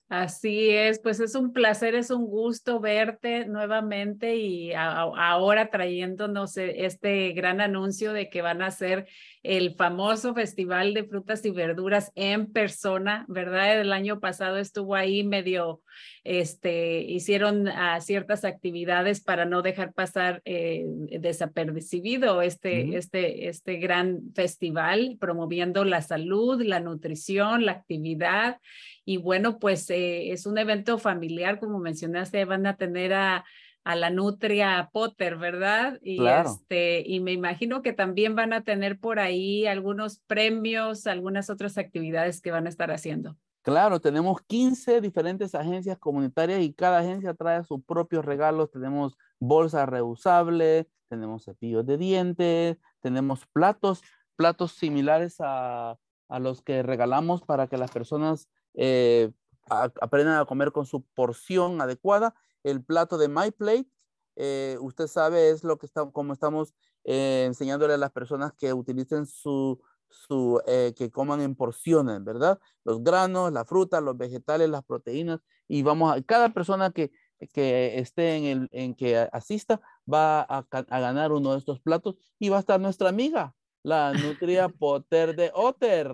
Así es, pues es un placer, es un gusto verte nuevamente y ahora trayéndonos e, este gran anuncio de que van a hacer el famoso Festival de Frutas y Verduras en persona, ¿verdad? El año pasado estuvo ahí medio, este, hicieron uh, ciertas actividades para no dejar pasar eh, desapercibido este, este, este gran festival, promoviendo la salud, la nutrición, la actividad. Y bueno, pues eh, es un evento familiar, como mencionaste, van a tener a a la Nutria Potter, ¿verdad? Y, este, y me imagino que también van a tener por ahí algunos premios, algunas otras actividades que van a estar haciendo. Claro, tenemos 15 diferentes agencias comunitarias y cada agencia trae sus propios regalos. Tenemos bolsas reusables, tenemos cepillos de dientes, tenemos platos, platos similares a, los que regalamos para que las personas eh, aprendan a comer con su porción adecuada el plato de My Plate, eh, usted sabe, es lo que está, como estamos eh, enseñándole a las personas que utilicen su, su eh, que coman en porciones, ¿verdad? Los granos, la fruta, los vegetales, las proteínas, y vamos a, cada persona que, que esté en, el, en que asista va a, a, ganar uno de estos platos y va a estar nuestra amiga, la Nutria [laughs] Potter de Otter,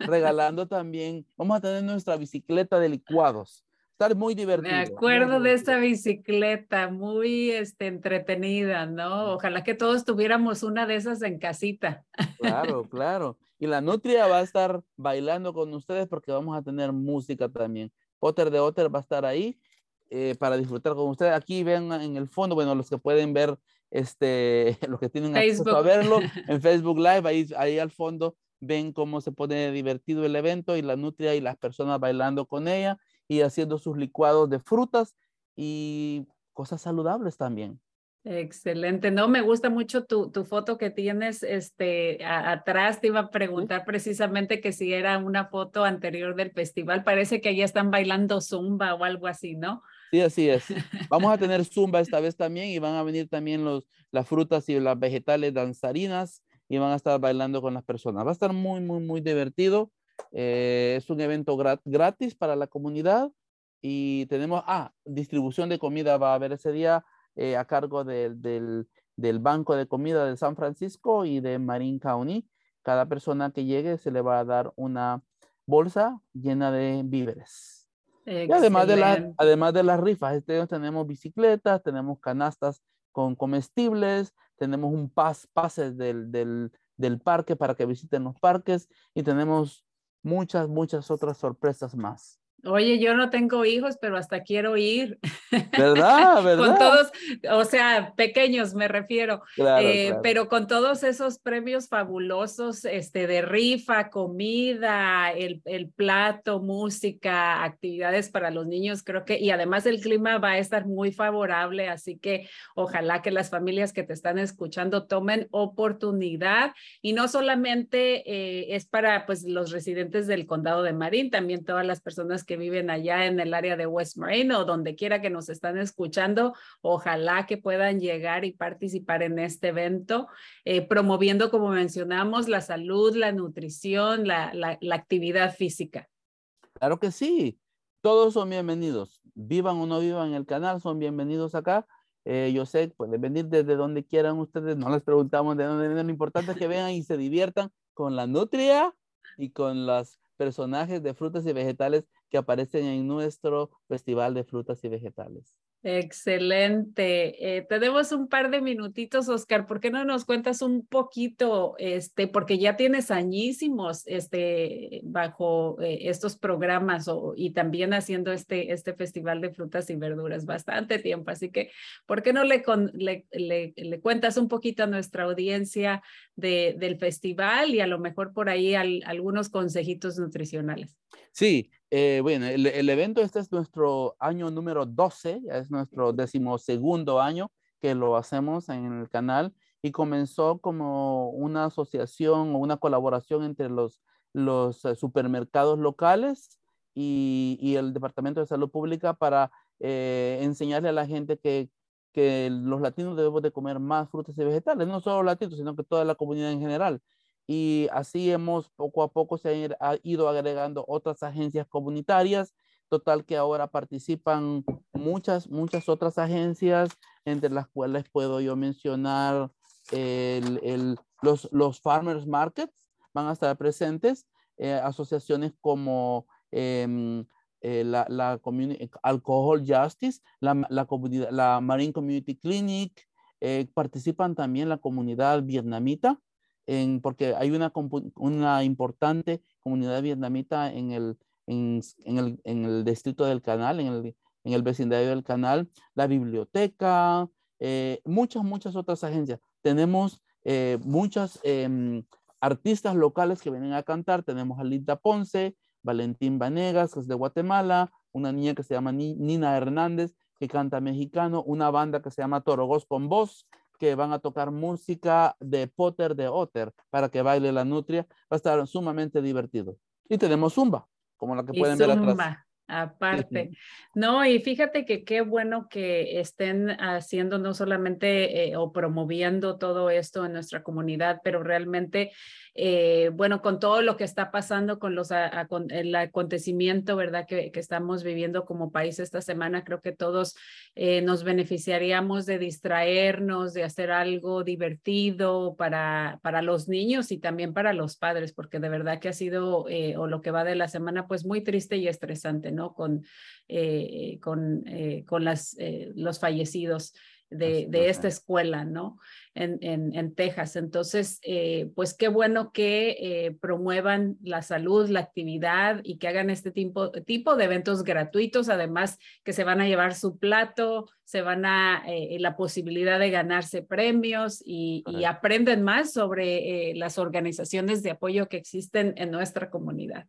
regalando también, vamos a tener nuestra bicicleta de licuados estar muy divertido. Me acuerdo de esta bicicleta, muy este, entretenida, ¿no? Ojalá que todos tuviéramos una de esas en casita. Claro, [laughs] claro. Y la Nutria va a estar bailando con ustedes porque vamos a tener música también. Potter de Otter va a estar ahí eh, para disfrutar con ustedes. Aquí ven en el fondo, bueno, los que pueden ver, este, [laughs] los que tienen acceso a verlo [laughs] en Facebook Live, ahí, ahí al fondo ven cómo se pone divertido el evento y la nutria y las personas bailando con ella y haciendo sus licuados de frutas y cosas saludables también. Excelente, no, me gusta mucho tu, tu foto que tienes este, atrás. Te iba a preguntar precisamente que si era una foto anterior del festival. Parece que ya están bailando zumba o algo así, ¿no? Sí, así es. [laughs] Vamos a tener zumba esta vez también y van a venir también los, las frutas y las vegetales danzarinas y van a estar bailando con las personas. Va a estar muy, muy, muy divertido. Eh, es un evento gratis para la comunidad y tenemos, ah, distribución de comida va a haber ese día eh, a cargo del, del, Banco de Comida de San Francisco y de Marin County. Cada persona que llegue se le va a dar una bolsa llena de víveres. Y además de, la, además de las rifas, este tenemos bicicletas, tenemos canastas con comestibles, tenemos un pas, pases del, del, del parque para que visiten los parques y tenemos muchas, muchas otras sorpresas más. Oye, yo no tengo hijos, pero hasta quiero ir. ¿Verdad? [laughs] ¿Verdad? con todos, o sea, pequeños me refiero, eh, pero con todos esos premios fabulosos este, de rifa, comida, el, el, plato, música, actividades para los niños, creo que, y además el clima va a estar muy favorable, así que ojalá que las familias que te están escuchando tomen oportunidad y no solamente eh, es para pues los residentes del condado de Marín, también todas las personas que que viven allá en el área de West Marine o donde quiera que nos están escuchando, ojalá que puedan llegar y participar en este evento, eh, promoviendo, como mencionamos, la salud, la nutrición, la, la, actividad física. Claro que sí, todos son bienvenidos, vivan o no vivan en el canal, son bienvenidos acá. Eh, yo sé, pueden venir desde donde quieran ustedes, no les preguntamos de dónde vienen, lo importante es que vengan y se diviertan con la nutria y con los personajes de frutas y vegetales que aparecen en nuestro Festival de Frutas y Vegetales. Excelente. Eh, tenemos un par de minutitos, Oscar. ¿Por qué no nos cuentas un poquito, este, porque ya tienes añísimos, este, bajo eh, estos programas y también haciendo este, este festival de frutas y verduras, bastante tiempo. Así que, ¿por qué no le, le, le, cuentas un poquito a nuestra audiencia de, del festival y a lo mejor por ahí algunos consejitos nutricionales? Sí, eh, bueno, el, evento este es nuestro año número 12, es nuestro decimosegundo año que lo hacemos en el canal y comenzó como una asociación o una colaboración entre los, los eh, supermercados locales y, y, el Departamento de Salud Pública para eh, enseñarle a la gente que, que los latinos debemos de comer más frutas y vegetales, no solo latinos, sino que toda la comunidad en general y así hemos poco a poco se ha ido agregando otras agencias comunitarias. Total que ahora participan muchas, muchas otras agencias, entre las cuales puedo yo mencionar el, el, los, los farmers markets, van a estar presentes, eh, asociaciones como em, eh, la, la Alcohol Justice, la, la, la Marine Community Clinic, eh, participan también la comunidad vietnamita, en, porque hay una, una importante comunidad vietnamita en el, en, en, el, en el distrito del canal, en el, en el vecindario del canal, la biblioteca, eh, muchas, muchas otras agencias. Tenemos eh, muchas em, artistas locales que vienen a cantar. Tenemos a Linda Ponce, Valentín Vanegas, que es de Guatemala, una niña que se llama Nina Hernández, que canta mexicano, una banda que se llama Torogos con Voz, que van a tocar música de Potter de Otter para que baile la nutria. Va a estar sumamente divertido. Y tenemos Zumba, como la que pueden ver atrás. Aparte, no, y fíjate que qué bueno que estén haciendo no solamente eh, o promoviendo todo esto en nuestra comunidad, pero realmente eh, bueno, con todo lo que está pasando con los con el acontecimiento, ¿verdad? Que, que, estamos viviendo como país esta semana, creo que todos eh, nos beneficiaríamos de distraernos, de hacer algo divertido para, para los niños y también para los padres, porque de verdad que ha sido, o lo que va de la semana, pues muy triste y estresante, ¿no? Con, con, con las, los fallecidos de, de esta escuela, ¿no? En, en, en Texas. Entonces, eh, pues qué bueno que eh, promuevan la salud, la actividad y que hagan este tipo, tipo de eventos gratuitos, además que se van a llevar su plato, se van a eh, la posibilidad de ganarse premios y, y aprenden más sobre las organizaciones de apoyo que existen en nuestra comunidad.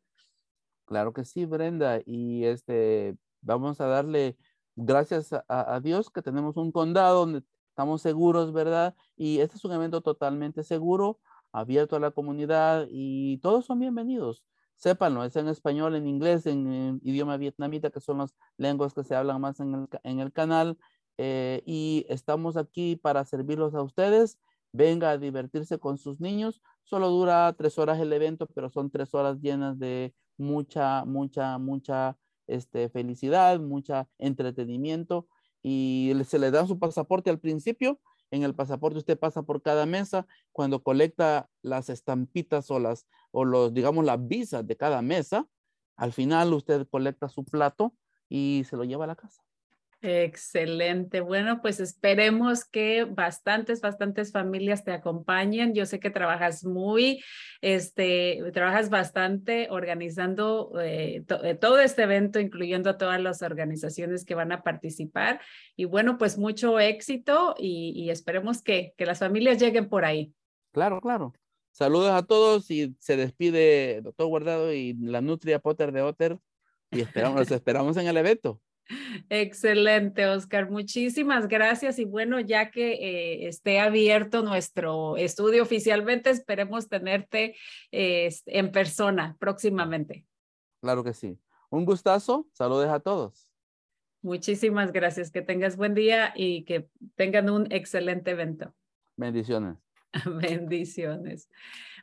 Claro que sí, Brenda. Y este, vamos a darle gracias a, Dios que tenemos un condado donde estamos seguros, ¿verdad? Y este es un evento totalmente seguro, abierto a la comunidad y todos son bienvenidos. Sépanlo, es en español, en inglés, en, idioma vietnamita, que son las lenguas que se hablan más en el, canal. Eh, y estamos aquí para servirlos a ustedes. Venga a divertirse con sus niños. Solo dura tres horas el evento, pero son tres horas llenas de mucha, mucha, mucha este, felicidad, mucha entretenimiento y se le da su pasaporte al principio. En el pasaporte usted pasa por cada mesa. Cuando colecta las estampitas o las, o los, digamos, las visas de cada mesa, al final usted colecta su plato y se lo lleva a la casa. Excelente. Bueno, pues esperemos que bastantes, bastantes familias te acompañen. Yo sé que trabajas muy, este, trabajas bastante organizando eh, eh, todo este evento, incluyendo a todas las organizaciones que van a participar. Y bueno, pues mucho éxito y, esperemos que, que las familias lleguen por ahí. Claro, claro. Saludos a todos y se despide doctor Guardado y la Nutria Potter de Otter y esperamos, los [laughs] esperamos en el evento. [laughs] Excelente, Oscar. Muchísimas gracias. Y bueno, ya que eh, esté abierto nuestro estudio oficialmente, esperemos tenerte eh, en persona próximamente. Claro que sí. Un gustazo. Saludos a todos. Muchísimas gracias. Que tengas buen día y que tengan un excelente evento. Bendiciones. [laughs] Bendiciones.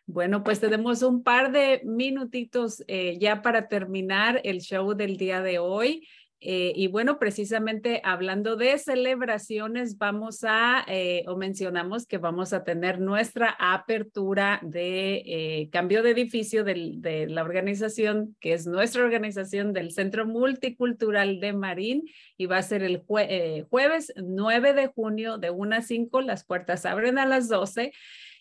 Bueno, pues tenemos un par de minutitos eh, ya para terminar el show del día de hoy. Eh, y bueno, precisamente hablando de celebraciones, vamos a, eh, o mencionamos que vamos a tener nuestra apertura de eh, cambio de edificio de la organización, que es nuestra organización del Centro Multicultural de Marín, y va a ser el jueves 9 de junio de 1 a 5, las puertas abren a las 12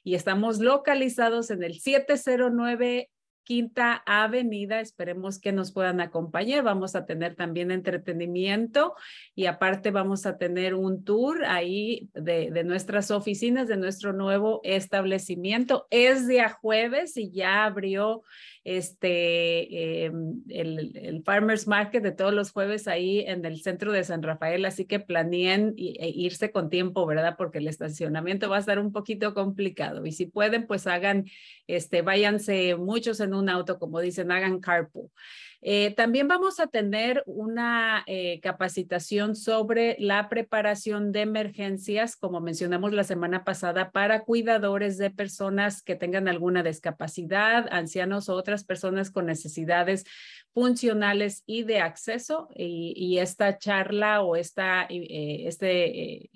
y estamos localizados en el 709 Quinta Avenida. Esperemos que nos puedan acompañar. Vamos a tener también entretenimiento y aparte vamos a tener un tour ahí de, nuestras oficinas, de nuestro nuevo establecimiento. Es día jueves y ya abrió este, em, el, el, Farmers Market de todos los jueves ahí en el centro de San Rafael, así que planeen e irse con tiempo, ¿verdad? Porque el estacionamiento va a estar un poquito complicado y si pueden, pues hagan, este, váyanse muchos en un auto, como dicen, hagan carpool. Eh, también vamos a tener una eh, capacitación sobre la preparación de emergencias, como mencionamos la semana pasada, para cuidadores de personas que tengan alguna discapacidad, ancianos o otras personas con necesidades funcionales y de acceso. Y, esta charla o esta, eh, este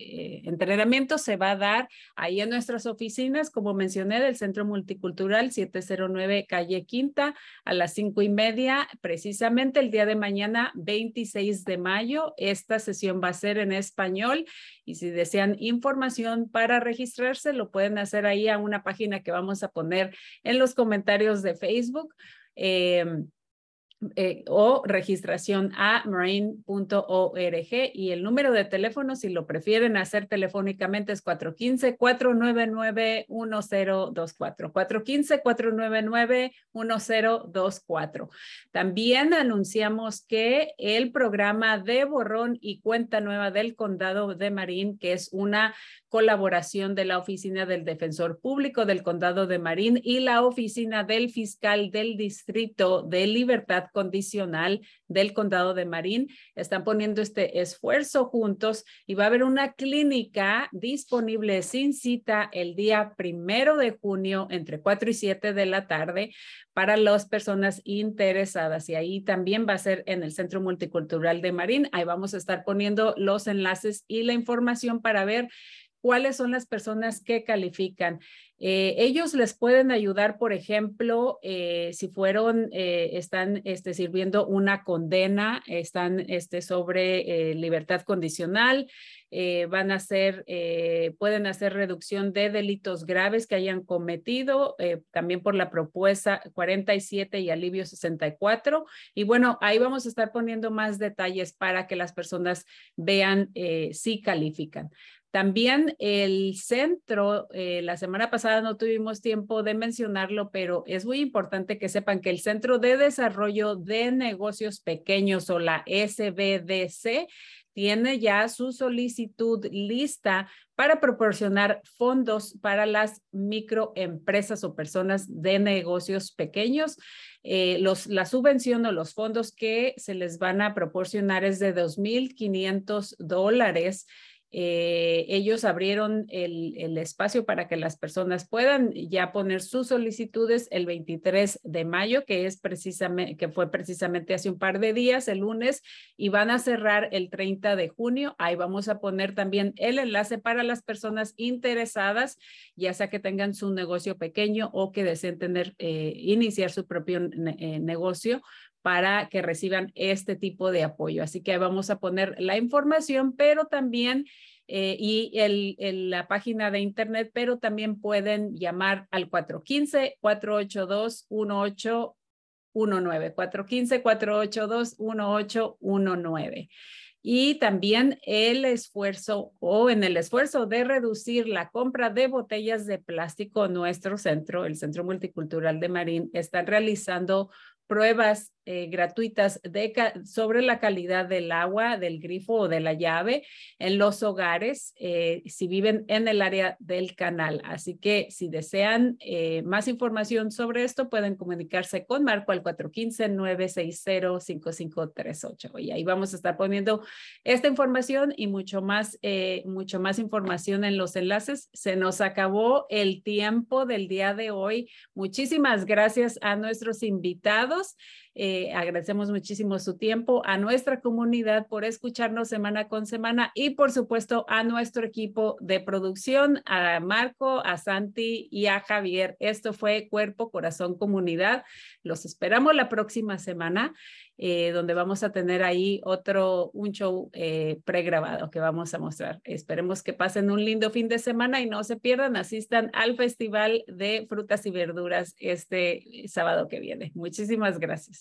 entrenamiento se va a dar ahí en nuestras oficinas, como mencioné, del Centro Multicultural 709 Calle Quinta a las cinco y media precisamente el día de mañana, 26 de mayo. Esta sesión va a ser en español y si desean información para registrarse, lo pueden hacer ahí a una página que vamos a poner en los comentarios de Facebook. Em, eh, o registración a marine.org y el número de teléfono, si lo prefieren hacer telefónicamente, es 415-499-1024. 415-499-1024. También anunciamos que el programa de borrón y cuenta nueva del condado de Marín, que es una colaboración de la Oficina del Defensor Público del Condado de Marín y la Oficina del Fiscal del Distrito de Libertad Condicional del Condado de Marín. Están poniendo este esfuerzo juntos y va a haber una clínica disponible sin cita el día primero de junio entre 4 y 7 de la tarde para las personas interesadas. Y ahí también va a ser en el Centro Multicultural de Marín. Ahí vamos a estar poniendo los enlaces y la información para ver cuáles son las personas que califican. Eh, ellos les pueden ayudar, por ejemplo, eh, si fueron, eh, están este, sirviendo una condena, están este, sobre libertad condicional, van a hacer, pueden hacer reducción de delitos graves que hayan cometido, también por la propuesta 47 y alivio 64. Y bueno, ahí vamos a estar poniendo más detalles para que las personas vean si califican. También el centro, eh, la semana pasada no tuvimos tiempo de mencionarlo, pero es muy importante que sepan que el Centro de Desarrollo de Negocios Pequeños o la SBDC tiene ya su solicitud lista para proporcionar fondos para las microempresas o personas de negocios pequeños. Eh, los, la subvención o los fondos que se les van a proporcionar es de 2.500 dólares eh, ellos abrieron el, espacio para que las personas puedan ya poner sus solicitudes el 23 de mayo, que es precisamente, que fue precisamente hace un par de días, el lunes, y van a cerrar el 30 de junio. Ahí vamos a poner también el enlace para las personas interesadas, ya sea que tengan su negocio pequeño o que deseen tener, eh, iniciar su propio eh, negocio para que reciban este tipo de apoyo. Así que vamos a poner la información, pero también eh, y el, la página de internet, pero también pueden llamar al 415-482-1819. 415-482-1819 y también el esfuerzo o en el esfuerzo de reducir la compra de botellas de plástico, nuestro centro, el Centro Multicultural de Marín, está realizando pruebas eh, gratuitas de, sobre la calidad del agua, del grifo o de la llave en los hogares eh, si viven en el área del canal. Así que si desean eh, más información sobre esto, pueden comunicarse con Marco al 415-960-5538. Y ahí vamos a estar poniendo esta información y mucho más, mucho más información en los enlaces. Se nos acabó el tiempo del día de hoy. Muchísimas gracias a nuestros invitados. videos Eh, agradecemos muchísimo su tiempo, a nuestra comunidad por escucharnos semana con semana y por supuesto a nuestro equipo de producción, a Marco, a Santi y a Javier. Esto fue Cuerpo, Corazón, Comunidad. Los esperamos la próxima semana. Eh, donde vamos a tener ahí otro, un show eh, pregrabado que vamos a mostrar. Esperemos que pasen un lindo fin de semana y no se pierdan, asistan al Festival de Frutas y Verduras este sábado que viene. Muchísimas gracias.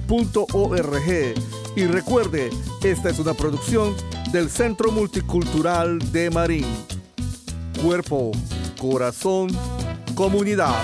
Y recuerde, esta es una producción del Centro Multicultural de Marín. Cuerpo, corazón, comunidad.